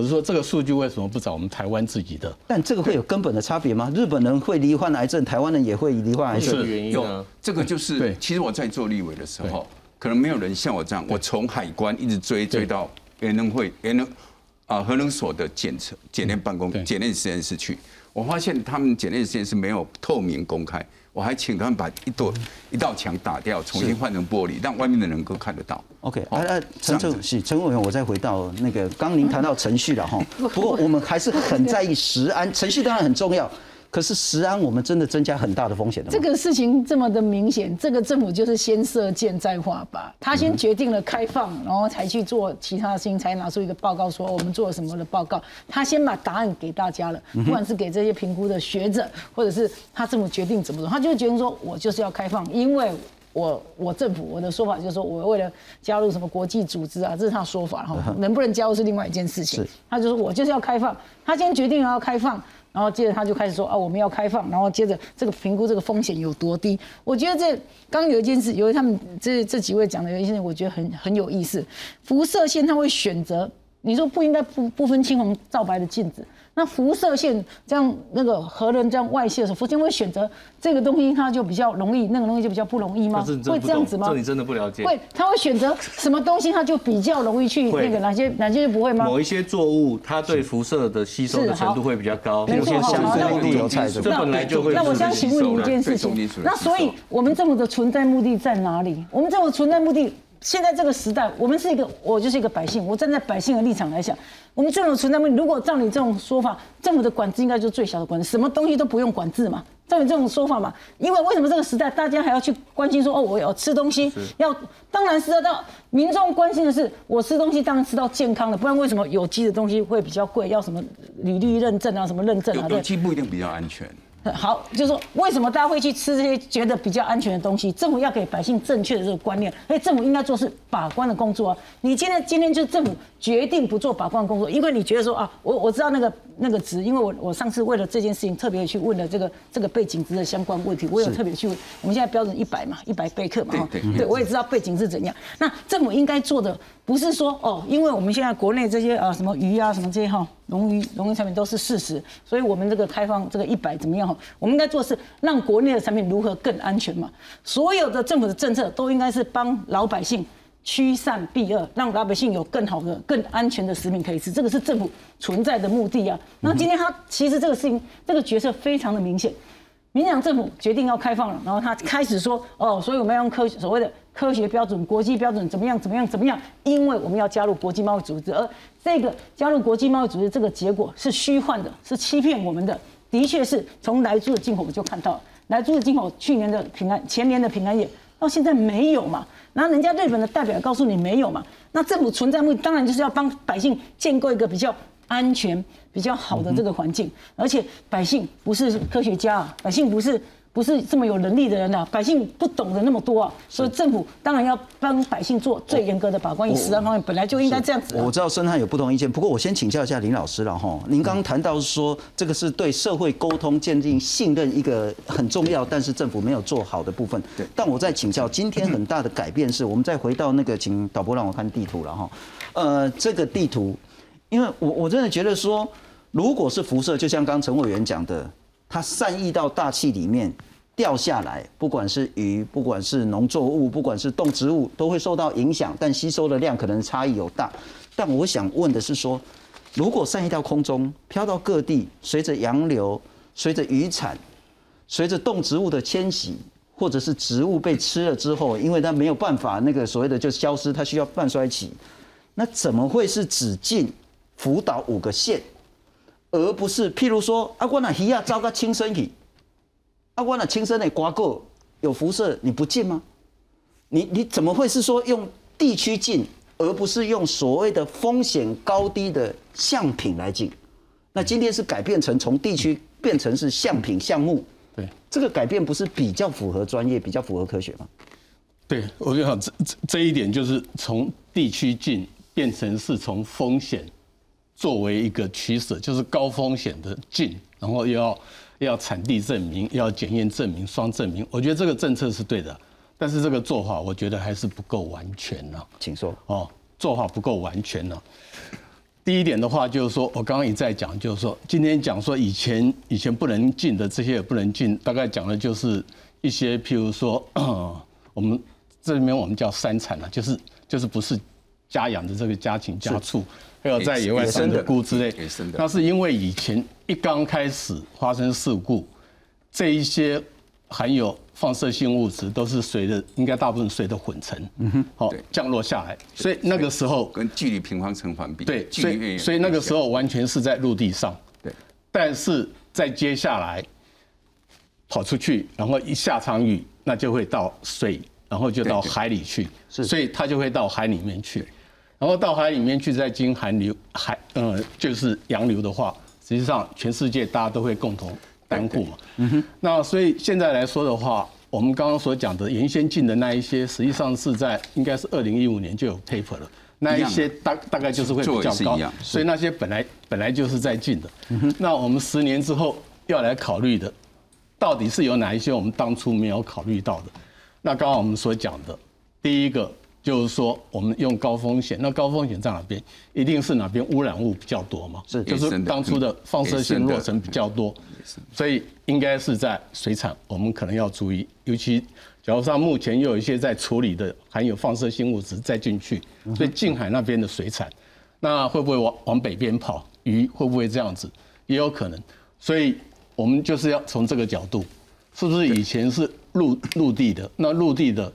我是说，这个数据为什么不找我们台湾自己的？但这个会有根本的差别吗？日本人会罹患癌症，台湾人也会罹患癌症的。原因有呢？这个就是对，其实我在做立委的时候，可能没有人像我这样，我从海关一直追追到联能会联能啊核能所的检测检验办公对检验实验室去，我发现他们检验实验室没有透明公开，我还请他们把一朵一道墙打掉，重新换成玻璃，让外面的人能够看得到。OK，哦啊啊，陈这样子。陈是陈委员，我再回到那个，刚您谈到程序了哈，不过我们还是很在意食安，程序当然很重要，可是食安我们真的增加很大的风险的这个事情这么的明显，这个政府就是先射箭再画靶，他先决定了开放，然后才去做其他的事情，才拿出一个报告说我们做了什么的报告。他先把答案给大家了，不管是给这些评估的学者，或者是他政府决定怎么做，他就决定说我就是要开放，因为。我我政府我的说法就是说，我为了加入什么国际组织啊，这是他的说法哈，能不能加入是另外一件事情是。他就说我就是要开放，他先决定要开放，然后接着他就开始说啊，我们要开放，然后接着这个评估这个风险有多低。我觉得这刚有一件事，由于他们这这几位讲的有一件事，我觉得很很有意思。辐射线它会选择，你说不应该不不分青红皂白的镜子。那辐射线这样那个核能这样外泄的时候，福建会选择这个东西，它就比较容易，那个东西就比较不容易吗？会这样子吗？这你真的不了解。会，他会选择什么东西，它就比较容易去那个哪些哪些就不会吗？某一些作物，它对辐射的吸收的程度会比较高，没错，好，那我这这个本来就会那我想请问你一件事情那所以我们这么的存在目的在哪里？我们这种存在目的，现在这个时代，我们是一个，我就是一个百姓，我站在百姓的立场来想，我们政府存在问题，如果照你这种说法，政府的管制应该就是最小的管制，什么东西都不用管制嘛。照你这种说法嘛，因为为什么这个时代大家还要去关心说哦，我要吃东西，要当然是要到民众关心的是，我吃东西当然吃到健康的，不然为什么有机的东西会比较贵？要什么履历认证啊，什么认证啊？有有机不一定比较安全。好，就是说为什么大家会去吃这些觉得比较安全的东西？政府要给百姓正确的这个观念，而且政府应该做是把关的工作啊。你今天今天就是政府决定不做把关的工作，因为你觉得说啊，我我知道那个 那个值，因为我我上次为了这件事情特别去问了这个这个背景值的相关问题，我有特别去问。我们现在标准一百嘛，一百贝克嘛，对对，我也知道背景是怎样。那政府应该做的不是说哦，因为我们现在国内这些啊什么鱼啊什么这些哈，农渔农渔产品都是事实，所以我们这个开放这个一百怎么样哈？我们应该做的是让国内的产品如何更安全嘛？所有的政府的政策都应该是帮老百姓驱散避恶，让老百姓有更好的、更安全的食品可以吃，这个是政府存在的目的啊。那今天他其实这个事情，这个角色非常的明显。民进党政府决定要开放了，然后他开始说哦，所以我们要用科所谓的科学标准、国际标准怎么样怎么样怎么样？因为我们要加入国际贸易组织，而这个加入国际贸易组织这个结果是虚幻的，是欺骗我们的。的确是从来猪的进口我们就看到，来猪的进口去年的平安、前年的平安夜到现在没有嘛？然后人家日本的代表告诉你没有嘛？那政府存在目的当然就是要帮百姓建构一个比较安全。比较好的这个环境，而且百姓不是科学家，百姓不是不是这么有能力的人呐，百姓不懂得那么多啊，所以政府当然要帮百姓做最严格的把关。以食安方面本来就应该这样子。我知道申汉有不同意见，不过我先请教一下林老师了哈。您刚刚谈到说这个是对社会沟通、建立信任一个很重要，但是政府没有做好的部分。对。但我再请教，今天很大的改变是我们再回到那个，请导播让我看地图了哈。呃，这个地图，因为我我真的觉得说。如果是辐射，就像刚陈委员讲的，它散溢到大气里面掉下来，不管是鱼，不管是农作物，不管是动植物，都会受到影响，但吸收的量可能差异有大。但我想问的是说，如果散溢到空中，飘到各地，随着洋流，随着渔产，随着动植物的迁徙，或者是植物被吃了之后，因为它没有办法那个所谓的就消失，它需要半衰期，那怎么会是只进福岛五个县？而不是，譬如说，啊，我那鱼啊，招个轻身体，啊，我那轻身的刮过有辐射，你不进吗？你你怎么会是说用地区进，而不是用所谓的风险高低的项品来进？那今天是改变成从地区变成是项品项目，对，这个改变不是比较符合专业、比较符合科学吗？对，我觉得这这这一点就是从地区进变成是从风险。作为一个取舍，就是高风险的进，然后又要要产地证明，要检验证明，双证明。我觉得这个政策是对的，但是这个做法我觉得还是不够完全呢。请说。哦，做法不够完全呢。第一点的话，就是说我刚刚一再讲，就是说今天讲说以前以前不能进的这些也不能进，大概讲的就是一些譬如说 我们这里面我们叫三产了，就是就是不是家养的这个家禽家畜。还有在野外生的菇之类，那是因为以前一刚开始发生事故，这一些含有放射性物质都是随着应该大部分随着混成，嗯哼，好降落下来，所以那个时候跟距离平方成反比，对，所以所以那个时候完全是在陆地上，对，但是在接下来跑出去，然后一下场雨，那就会到水，然后就到海里去，是，所以它就会到海里面去。然后到海里面去，再经寒流，海，呃，就是洋流的话，实际上全世界大家都会共同担负嘛。嗯哼。那所以现在来说的话，我们刚刚所讲的原先进的那一些，实际上是在应该是二零一五年就有 paper 了，那一些大大概就是会比较高，所以那些本来本来就是在进的。嗯哼。那我们十年之后要来考虑的，到底是有哪一些我们当初没有考虑到的？那刚刚我们所讲的，第一个。就是说，我们用高风险，那高风险在哪边？一定是哪边污染物比较多嘛？是，就是当初的放射性落尘比较多，所以应该是在水产，我们可能要注意。尤其，假如说目前又有一些在处理的含有放射性物质再进去，所以近海那边的水产，那会不会往往北边跑？鱼会不会这样子？也有可能。所以我们就是要从这个角度，是不是以前是陆陆地的？那陆地的。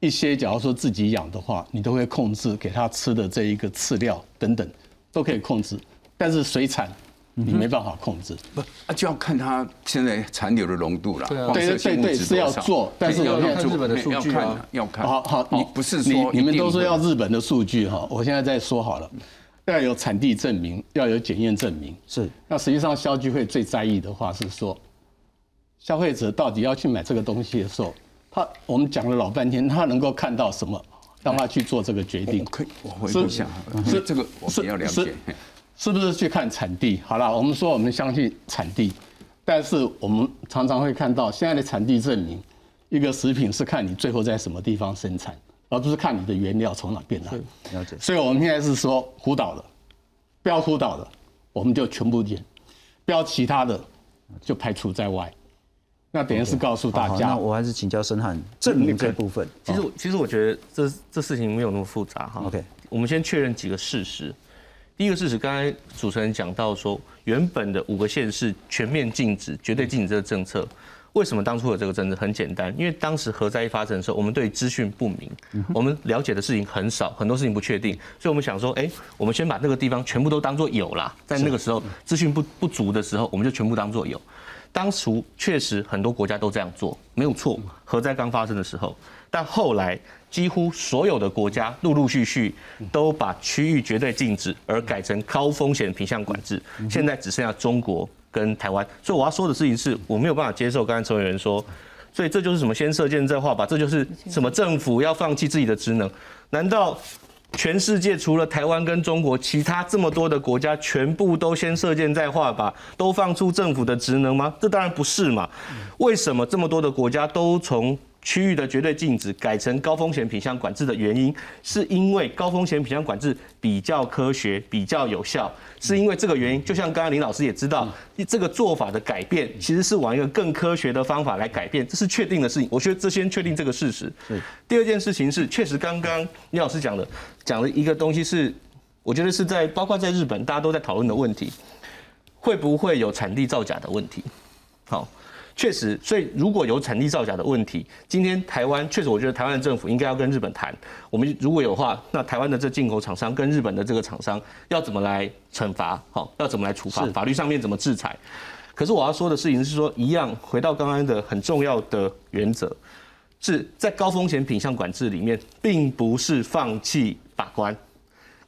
一些，假如说自己养的话，你都会控制给它吃的这一个饲料等等，都可以控制。但是水产你没办法控制，不啊就要看它现在残留的浓度了。对对对对，是要做，但是要看日本的数据啊，要看。好好，你不是说你们都说要日本的数据哈？我现在再说好了，要有产地证明，要有检验证明。是。那实际上消聚会最在意的话是说，消费者到底要去买这个东西的时候。他我们讲了老半天，他能够看到什么，让他去做这个决定？可以，我回一下，是这个我比较了解，是不是去看产地？好了，我们说我们相信产地，但是我们常常会看到现在的产地证明，一个食品是看你最后在什么地方生产，而不是看你的原料从哪边来。了解。所以我们现在是说湖岛的，不要湖岛的，我们就全部点，标其他的就排除在外。那等于是告诉大好，家那，我还是请教申汉证明这部分。其实其实我觉得这这事情没有那么复杂哈。OK 我们先确认几个事实。第一个事实，刚才主持人讲到说，原本的五个县市全面禁止、绝对禁止这个政策，为什么当初有这个政策？很简单，因为当时核灾一发生的时候，我们对资讯不明，我们了解的事情很少，很多事情不确定，所以我们想说，哎，我们先把那个地方全部都当做有啦，在那个时候资讯不不足的时候，我们就全部当做有。当初确实很多国家都这样做，没有错。核灾刚发生的时候，但后来几乎所有的国家陆陆续续都把区域绝对禁止，而改成高风险品项管制。现在只剩下中国跟台湾。所以我要说的事情是，我没有办法接受刚才陈委员说，所以这就是什么先射箭再画靶，这就是什么政府要放弃自己的职能？难道全世界除了台湾跟中国，其他这么多的国家全部都先射箭再画靶，都放出政府的职能吗？这当然不是嘛。为什么这么多的国家都从区域的绝对禁止改成高风险品项管制的原因，是因为高风险品项管制比较科学、比较有效，是因为这个原因。就像刚刚林老师也知道，这个做法的改变其实是往一个更科学的方法来改变，这是确定的事情。我觉得这先确定这个事实。第二件事情是，确实刚刚林老师讲的，讲的一个东西是，我觉得是在包括在日本大家都在讨论的问题，会不会有产地造假的问题？好。确实，所以如果有产地造假的问题，今天台湾确实，我觉得台湾的政府应该要跟日本谈。我们如果有话，那台湾的这进口厂商跟日本的这个厂商要怎么来惩罚？好，要怎么来处罚？法律上面怎么制裁？可是我要说的事情是说，一样回到刚刚的很重要的原则，是在高风险品项管制里面，并不是放弃把关。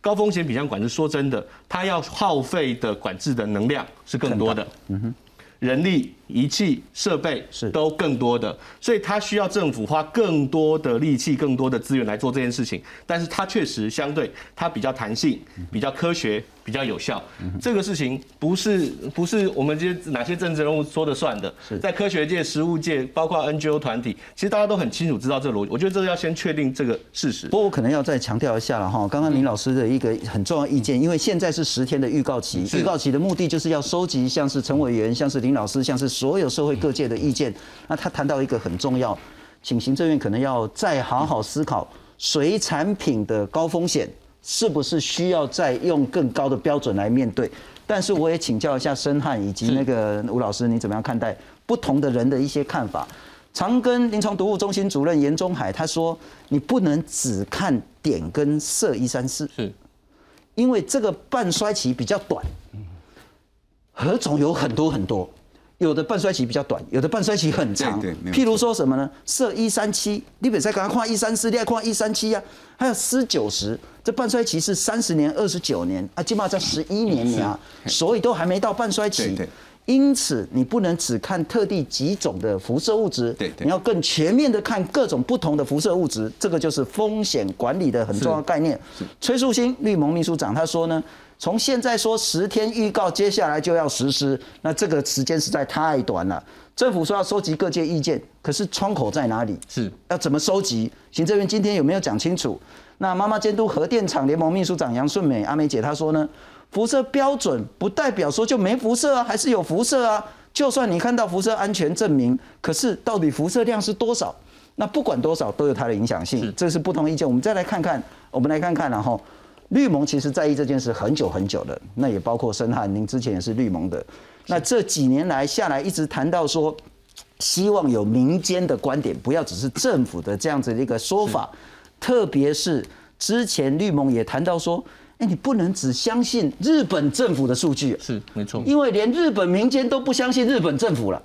高风险品项管制，说真的，它要耗费的管制的能量是更多的。嗯哼。人力、仪器、设备是都更多的，所以它需要政府花更多的力气、更多的资源来做这件事情。但是它确实相对它比较弹性、比较科学、比较有效。这个事情不是不是我们这些哪些政治人物说的算的，在科学界、实务界，包括 NGO 团体，其实大家都很清楚知道这个逻辑。我觉得这个要先确定这个事实。不过我可能要再强调一下了哈，刚刚林老师的一个很重要意见，因为现在是十天的预告期，预告期的目的就是要收集像是陈委员、像是林老师、像是所有社会各界的意见。那他谈到一个很重要，请行政院可能要再好好思考水产品的高风险是不是需要再用更高的标准来面对。但是我也请教一下申汉以及那个吴老师，你怎么样看待不同的人的一些看法？长庚临床毒物中心主任严中海他说：“你不能只看碘跟铯一三四，是因为这个半衰期比较短，何种有很多很多，有的半衰期比较短，有的半衰期很长。譬如说什么呢？设一三七，你本在刚刚看一三四，你还看一三七呀？还有四九十，这半衰期是三十年、二十九年啊，起码在十一年呀，所以都还没到半衰期。对对因此，你不能只看特定几种的辐射物质，你要更全面的看各种不同的辐射物质，这个就是风险管理的很重要的概念。崔树新绿盟秘书长他说呢，从现在说十天预告，接下来就要实施，那这个时间实在太短了。政府说要收集各界意见，可是窗口在哪里？是要怎么收集？行政院今天有没有讲清楚？那妈妈监督核电厂联盟秘书长杨顺美阿美姐她说呢，辐射标准不代表说就没辐射啊，还是有辐射啊。就算你看到辐射安全证明，可是到底辐射量是多少？那不管多少都有它的影响性，这是不同意见。我们再来看看，我们来看看，然后绿盟其实在意这件事很久很久了，那也包括申汉，您之前也是绿盟的。那这几年来下来，一直谈到说，希望有民间的观点，不要只是政府的这样子的一个说法。特别是之前绿盟也谈到说，哎，你不能只相信日本政府的数据，是没错，因为连日本民间都不相信日本政府了。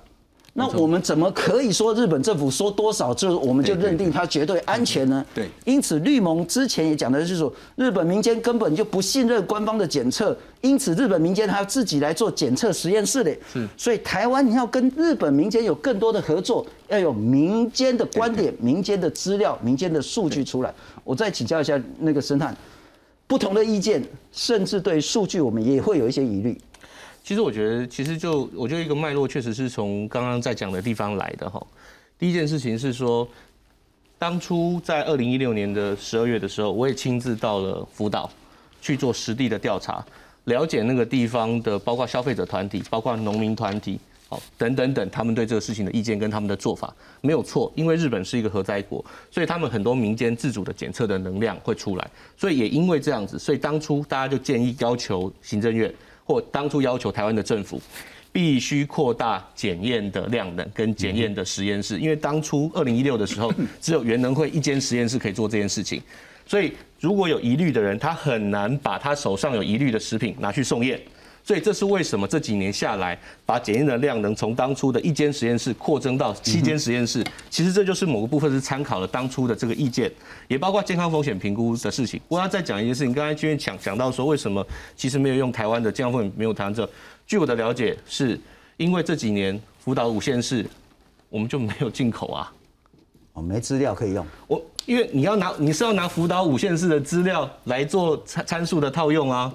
那我们怎么可以说日本政府说多少就我们就认定它绝对安全呢？对因此绿盟之前也讲的就是说，日本民间根本就不信任官方的检测，因此日本民间还要自己来做检测实验室嘞。是所以台湾你要跟日本民间有更多的合作，要有民间的观点、民间的资料、民间的数据出来。我再请教一下那个申探，不同的意见，甚至对数据我们也会有一些疑虑。其实我觉得，其实就我觉得一个脉络确实是从刚刚在讲的地方来的哈。第一件事情是说，当初在二零一六年的十二月的时候，我也亲自到了福岛去做实地的调查。了解那个地方的，包括消费者团体，包括农民团体，好，等等等，他们对这个事情的意见跟他们的做法没有错，因为日本是一个核灾国，所以他们很多民间自主的检测的能量会出来，所以也因为这样子，所以当初大家就建议要求行政院或当初要求台湾的政府。必须扩大检验的量能跟检验的实验室，因为当初二零一六的时候，只有原能会一间实验室可以做这件事情，所以如果有疑虑的人，他很难把他手上有疑虑的食品拿去送验。所以这是为什么这几年下来，把检验的量能从当初的一间实验室扩增到七间实验室。其实这就是某个部分是参考了当初的这个意见，也包括健康风险评估的事情。我要再讲一件事情，刚才君讲讲到说，为什么其实没有用台湾的健康风险没有谈这？据我的了解，是因为这几年福岛五县市我们就没有进口啊，哦，没资料可以用。我因为你要拿你是要拿福岛五县市的资料来做参参数的套用啊。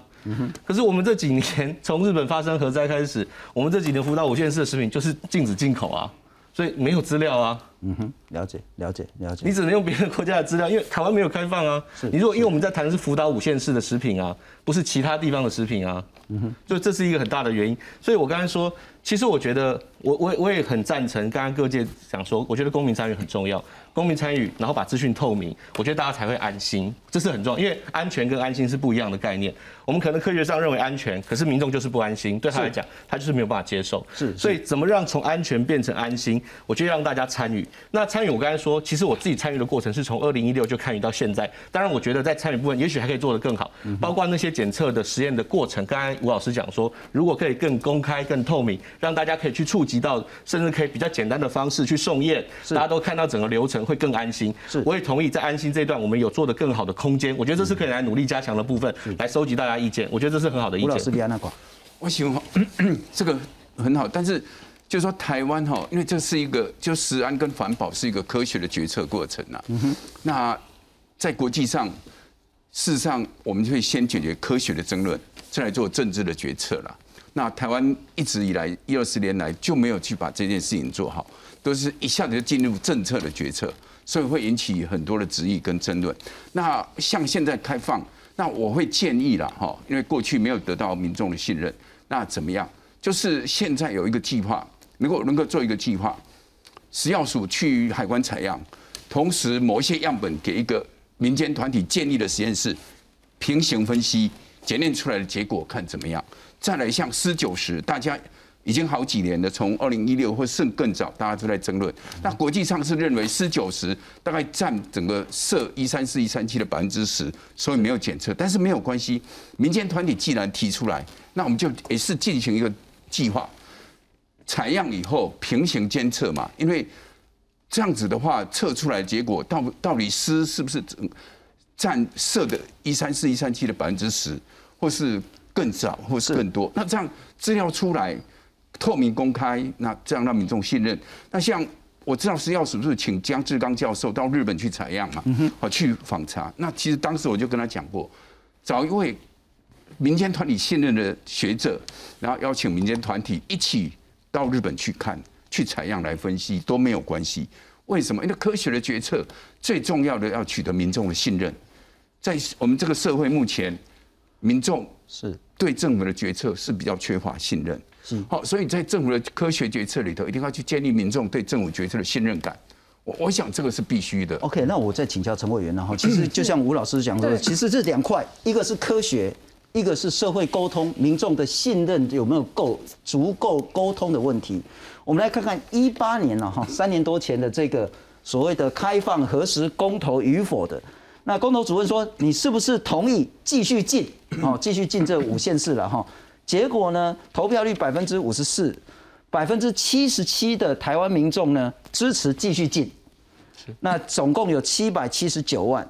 可是我们这几年从日本发生核灾开始，我们这几年福岛五县市的食品就是禁止进口啊，所以没有资料啊。嗯哼，了解了解了解。你只能用别的国家的资料，因为台湾没有开放啊。你如果因为我们在谈的是福岛五县市的食品啊，不是其他地方的食品啊。嗯哼，就这是一个很大的原因。所以我刚才说，其实我觉得我我我也很赞成刚刚各界讲说，我觉得公民参与很重要。公民参与，然后把资讯透明，我觉得大家才会安心，这是很重要。因为安全跟安心是不一样的概念。我们可能科学上认为安全，可是民众就是不安心，对他来讲，他就是没有办法接受。是，所以怎么让从安全变成安心？我觉得让大家参与。那参与，我刚才说，其实我自己参与的过程是从二零一六就参与到现在。当然，我觉得在参与部分，也许还可以做得更好，包括那些检测的实验的过程。刚才吴老师讲说，如果可以更公开、更透明，让大家可以去触及到，甚至可以比较简单的方式去送验，大家都看到整个流程会更安心。是，我也同意在安心这一段，我们有做的更好的空间。我觉得这是可以来努力加强的部分，来收集大家意见。我觉得这是很好的意见。吴老师，别那个，我喜欢 这个很好，但是就是说台湾哈，因为这是一个就食安跟环保是一个科学的决策过程呐。嗯哼。那在国际上，事实上我们就会先解决科学的争论，再来做政治的决策了。那台湾一直以来一二十年来就没有去把这件事情做好，都是一下子就进入政策的决策。所以会引起很多的质疑跟争论。那像现在开放，那我会建议了哈，因为过去没有得到民众的信任，那怎么样？就是现在有一个计划，能够能够做一个计划，食药署去海关采样，同时某一些样本给一个民间团体建立的实验室平行分析，检验出来的结果看怎么样？再来像施九十，大家。已经好几年了，从二零一六或甚更早，大家都在争论。那国际上是认为四九十大概占整个设一三四一三七的百分之十，所以没有检测。但是没有关系，民间团体既然提出来，那我们就也是进行一个计划，采样以后平行监测嘛。因为这样子的话，测出来结果到到底湿是不是占设的一三四一三七的百分之十，或是更少，或是更多？那这样资料出来。透明公开，那这样让民众信任。那像我知道是要是不是请江志刚教授到日本去采样嘛，好去访查。那其实当时我就跟他讲过，找一位民间团体信任的学者，然后邀请民间团体一起到日本去看，去采样来分析都没有关系。为什么？因为科学的决策最重要的要取得民众的信任。在我们这个社会目前，民众是对政府的决策是比较缺乏信任。好，所以在政府的科学决策里头，一定要去建立民众对政府决策的信任感。我我想这个是必须的。OK，那我再请教陈委员了哈。其实 就像吴老师讲的，其实这两块，一个是科学，一个是社会沟通，民众的信任有没有够足够沟通的问题。我们来看看一八年了哈，三年多前的这个所谓的开放核实公投与否的，那公投主任说，你是不是同意继续进？哦，继续进这五县市了哈。结果呢？投票率百分之五十四，百分之七十七的台湾民众呢支持继续进。那总共有七百七十九万，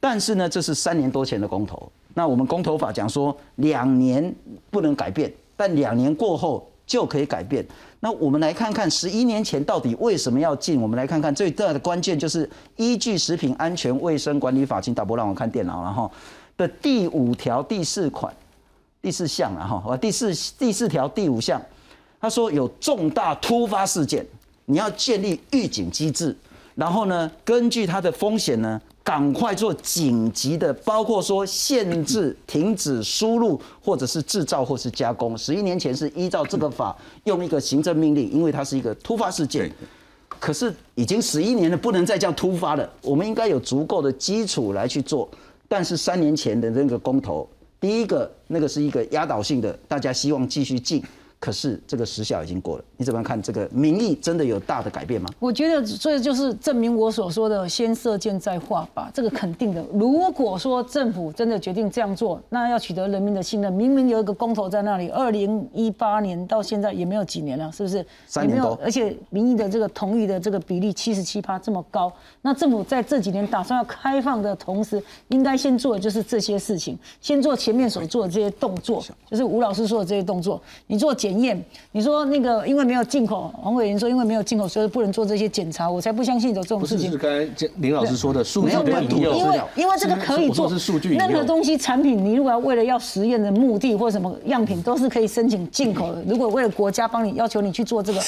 但是呢，这是三年多前的公投。那我们公投法讲说，两年不能改变，但两年过后就可以改变。那我们来看看十一年前到底为什么要进？我们来看看最大的关键就是依据《食品安全卫生管理法》，请导播让我看电脑了哈的第五条第四款。第四项了哈，第四第四条第五项，他说有重大突发事件，你要建立预警机制，然后呢，根据它的风险呢，赶快做紧急的，包括说限制、停止输入，或者是制造或是加工。十一年前是依照这个法用一个行政命令，因为它是一个突发事件。可是已经十一年了，不能再叫突发了。我们应该有足够的基础来去做。但是三年前的那个公投，第一个那个是一个压倒性的，大家希望继续进。可是这个时效已经过了，你怎么看这个民意真的有大的改变吗？我觉得这就是证明我所说的“先射箭再画靶”，这个肯定的。如果说政府真的决定这样做，那要取得人民的信任，明明有一个公投在那里，二零一八年到现在也没有几年了，是不是？三年多。而且民意的这个同意的这个比例七十七趴这么高，那政府在这几年打算要开放的同时，应该先做的就是这些事情，先做前面所做的这些动作，就是吴老师说的这些动作，你做。检验，你说那个因为没有进口，黄伟云说因为没有进口，所以不能做这些检查，我才不相信有这种事情。是刚才林老师说的数据的引用，因为因为这个可以做，是数据任何东西产品，你如果要为了要实验的目的或什么样品，都是可以申请进口的。如果为了国家帮你要求你去做这个。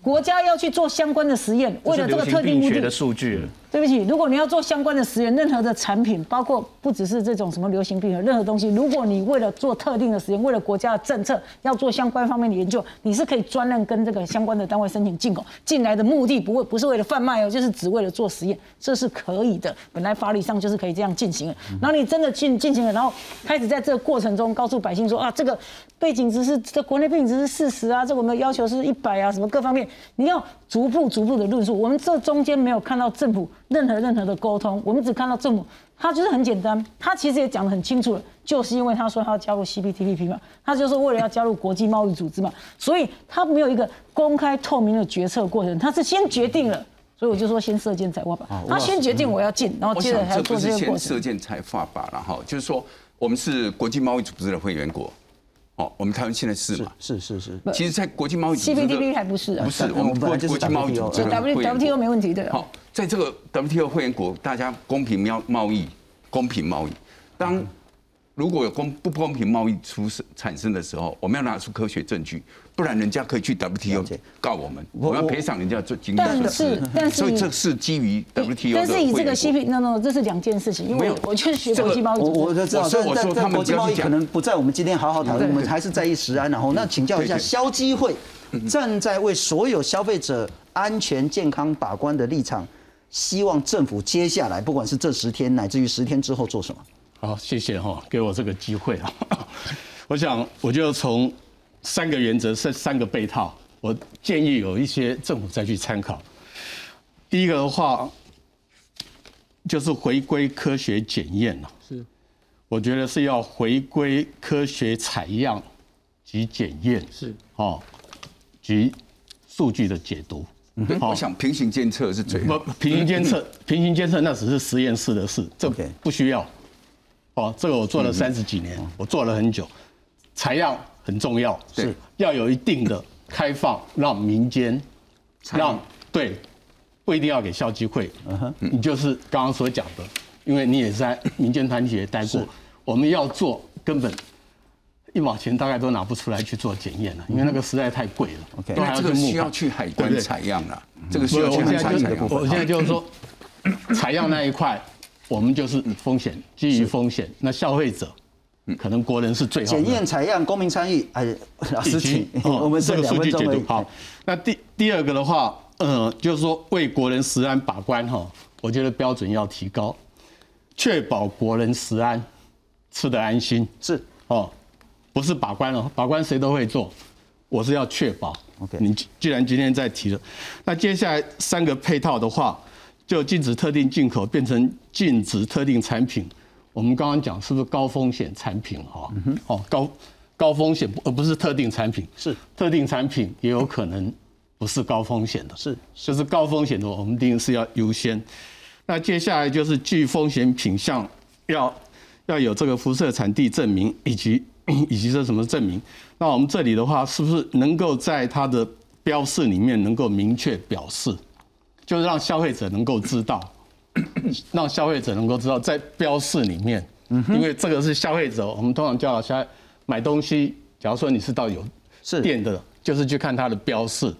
国家要去做相关的实验，为了这个特定目的的数据。对不起，如果你要做相关的实验，任何的产品，包括不只是这种什么流行病任何东西，如果你为了做特定的实验，为了国家的政策要做相关方面的研究，你是可以专任跟这个相关的单位申请进口进来的目的不会不是为了贩卖哦，就是只为了做实验，这是可以的。本来法理上就是可以这样进行的。然后你真的进进行了，然后开始在这个过程中告诉百姓说啊，这个背景值是这国内背景值是四十啊，这我们的要求是一百啊，什么各方面你要。逐步逐步的论述，我们这中间没有看到政府任何任何的沟通，我们只看到政府，他就是很简单，他其实也讲得很清楚了，就是因为他说他要加入 CPTPP 嘛，他就是为了要加入国际贸易组织嘛，所以他没有一个公开透明的决策过程，他是先决定了，所以我就说先射箭才画靶，他先决定我要进，然后接着还要做这个过程。射箭才画靶了哈，就是说我们是国际贸易组织的会员国。哦，我们台湾现在是嘛？是是是。其实，在国际贸易，C P T P 还不是啊。不是，我们国国际贸易组织 W W T O 没问题的。好，在这个 W T O 会员国，大家公平贸贸易，公平贸易。当如果有公不公平贸易出生产生的时候，我们要拿出科学证据，不然人家可以去 WTO 告我们，我要赔偿人家做经济损失。但是，所以这是基于 WTO 但是以这个 CP，no no，这是两件事情。因为我确实学国际贸易，我我知道，但但但国际贸易可能不在我们今天好好讨论，我们还是在意食安。然后，那请教一下，消基会站在为所有消费者安全健康把关的立场，希望政府接下来不管是这十天，乃至于十天之后做什么？好，谢谢哈，给我这个机会啊。我想，我就从三个原则、三三个被套，我建议有一些政府再去参考。第一个的话，就是回归科学检验了。是，我觉得是要回归科学采样及检验。是，哦，及数据的解读。我想平行监测是最不平行监测，平行监测那只是实验室的事，这不需要。哦，这个我做了三十几年，我做了很久，采样很重要，是要有一定的开放，让民间，让对，不一定要给校机会，你就是刚刚所讲的，因为你也在民间团体也待过，我们要做根本一毛钱大概都拿不出来去做检验了，因为那个实在太贵了，OK，这个需要去海关采样了，这个需要去海关采样。我现在就是说，采样那一块。我们就是风险，基于风险，那消费者，可能国人是最好检验采样，公民参与，哎，老师请，我们这个数据解读好。那第第二个的话，嗯，就是说为国人食安把关哈，我觉得标准要提高，确保国人食安，吃得安心。是。哦，不是把关了，把关谁都会做，我是要确保。OK，你既然今天在提了，那接下来三个配套的话。就禁止特定进口变成禁止特定产品，我们刚刚讲是不是高风险产品哈？哦，高高风险而不是特定产品，是特定产品也有可能不是高风险的，是就是高风险的，我们一定是要优先。那接下来就是具风险品项要要有这个辐射产地证明以及 以及这什么证明？那我们这里的话，是不是能够在它的标示里面能够明确表示？就是让消费者能够知道，让消费者能够知道在标示里面，因为这个是消费者，我们通常叫消买东西。假如说你是到有店的，就是去看它的标示。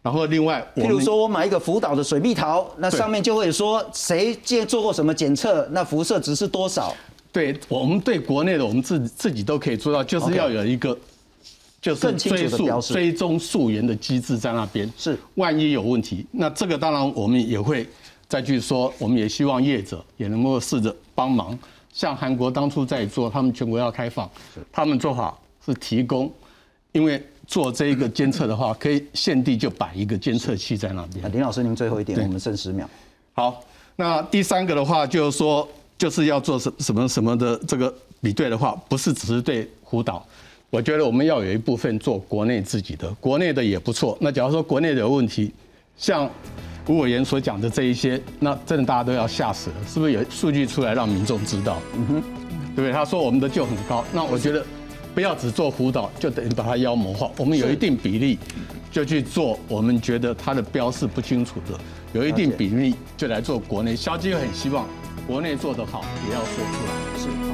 然后另外，譬如说我买一个福岛的水蜜桃，那上面就会说谁借做过什么检测，那辐射值是多少？对，我们对国内的我们自自己都可以做到，就是要有一个就是追溯追踪溯源的机制在那边。是，万一有问题，那这个当然我们也会再去说，我们也希望业者也能够试着帮忙。像韩国当初在做，他们全国要开放，他们做法是提供，因为做这一个监测的话，可以现地就摆一个监测器在那边。林老师，您最后一点，我们剩十秒。好，那第三个的话就是说，就是要做什什么什么的这个比对的话，不是只是对湖岛，我觉得我们要有一部分做国内自己的，国内的也不错。那假如说国内的有问题，像。吴委员所讲的这一些，那真的大家都要吓死了，是不是有数据出来让民众知道？嗯哼，对不对？他说我们的就很高，那我觉得不要只做辅导，就等于把它妖魔化。我们有一定比例就去做，我们觉得它的标示不清楚的，有一定比例就来做国内。消基很希望国内做得好，也要说出来。